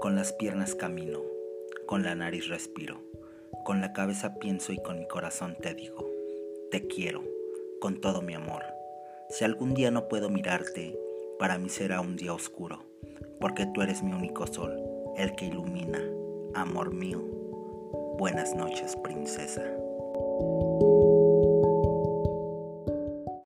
Con las piernas camino, con la nariz respiro, con la cabeza pienso y con mi corazón te digo, te quiero, con todo mi amor. Si algún día no puedo mirarte, para mí será un día oscuro, porque tú eres mi único sol, el que ilumina, amor mío. Buenas noches, princesa.